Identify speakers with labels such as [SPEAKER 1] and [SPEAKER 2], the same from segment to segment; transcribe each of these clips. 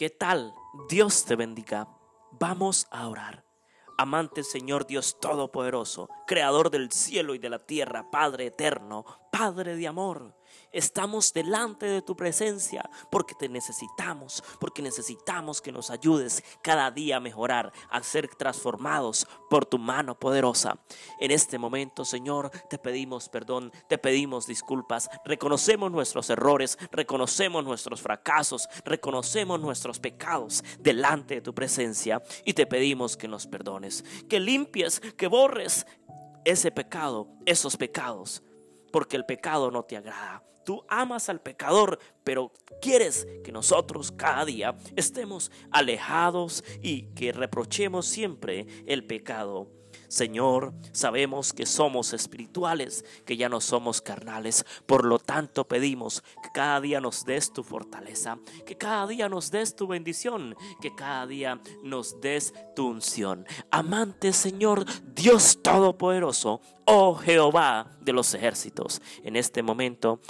[SPEAKER 1] ¿Qué tal? Dios te bendiga. Vamos a orar. Amante Señor Dios Todopoderoso, Creador del cielo y de la tierra, Padre eterno, Padre de amor. Estamos delante de tu presencia porque te necesitamos, porque necesitamos que nos ayudes cada día a mejorar, a ser transformados por tu mano poderosa. En este momento, Señor, te pedimos perdón, te pedimos disculpas, reconocemos nuestros errores, reconocemos nuestros fracasos, reconocemos nuestros pecados delante de tu presencia y te pedimos que nos perdones, que limpies, que borres ese pecado, esos pecados porque el pecado no te agrada. Tú amas al pecador, pero quieres que nosotros cada día estemos alejados y que reprochemos siempre el pecado. Señor, sabemos que somos espirituales, que ya no somos carnales. Por lo tanto, pedimos que cada día nos des tu fortaleza, que cada día nos des tu bendición, que cada día nos des tu unción. Amante Señor, Dios Todopoderoso, oh Jehová de los ejércitos. En este momento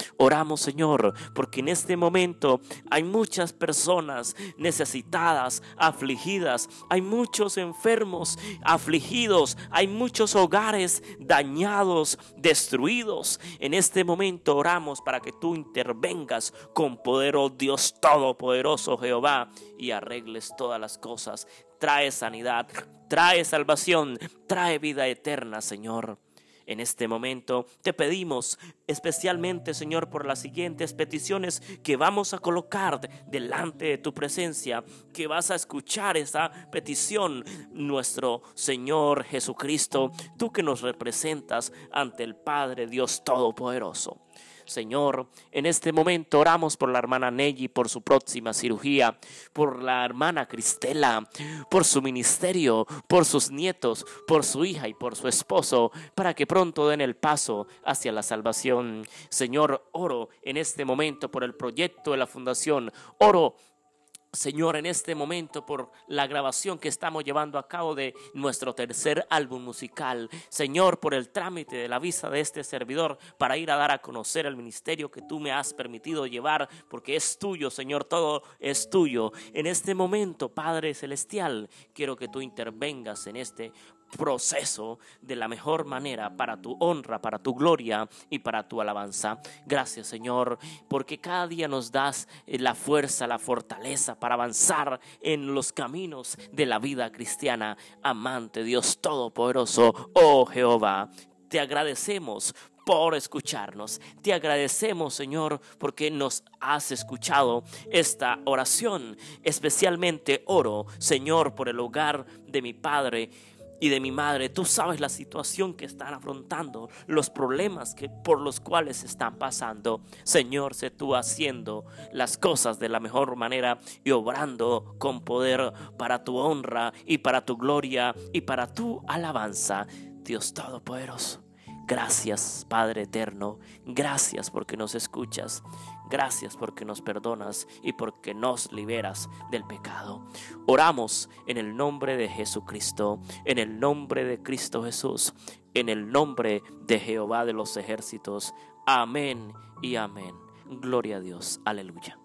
[SPEAKER 1] Señor, porque en este momento hay muchas personas necesitadas, afligidas, hay muchos enfermos, afligidos, hay muchos hogares dañados, destruidos. En este momento oramos para que tú intervengas con poder, oh Dios Todopoderoso Jehová, y arregles todas las cosas. Trae sanidad, trae salvación, trae vida eterna, Señor. En este momento te pedimos especialmente, Señor, por las siguientes peticiones que vamos a colocar delante de tu presencia, que vas a escuchar esa petición, nuestro Señor Jesucristo, tú que nos representas ante el Padre Dios Todopoderoso. Señor, en este momento oramos por la hermana Nelly, por su próxima cirugía, por la hermana Cristela, por su ministerio, por sus nietos, por su hija y por su esposo, para que pronto den el paso hacia la salvación. Señor, oro en este momento por el proyecto de la fundación, oro Señor, en este momento por la grabación que estamos llevando a cabo de nuestro tercer álbum musical. Señor, por el trámite de la visa de este servidor para ir a dar a conocer el ministerio que tú me has permitido llevar, porque es tuyo, Señor, todo es tuyo. En este momento, Padre Celestial, quiero que tú intervengas en este proceso de la mejor manera para tu honra, para tu gloria y para tu alabanza. Gracias Señor, porque cada día nos das eh, la fuerza, la fortaleza para avanzar en los caminos de la vida cristiana. Amante Dios Todopoderoso, oh Jehová, te agradecemos por escucharnos. Te agradecemos, Señor, porque nos has escuchado esta oración. Especialmente oro, Señor, por el hogar de mi Padre y de mi madre. Tú sabes la situación que están afrontando, los problemas que, por los cuales están pasando. Señor, sé tú haciendo las cosas de la mejor manera y obrando con poder para tu honra y para tu gloria y para tu alabanza. Dios Todopoderoso. Gracias, Padre Eterno. Gracias porque nos escuchas. Gracias porque nos perdonas y porque nos liberas del pecado. Oramos en el nombre de Jesucristo, en el nombre de Cristo Jesús, en el nombre de Jehová de los ejércitos. Amén y amén. Gloria a Dios. Aleluya.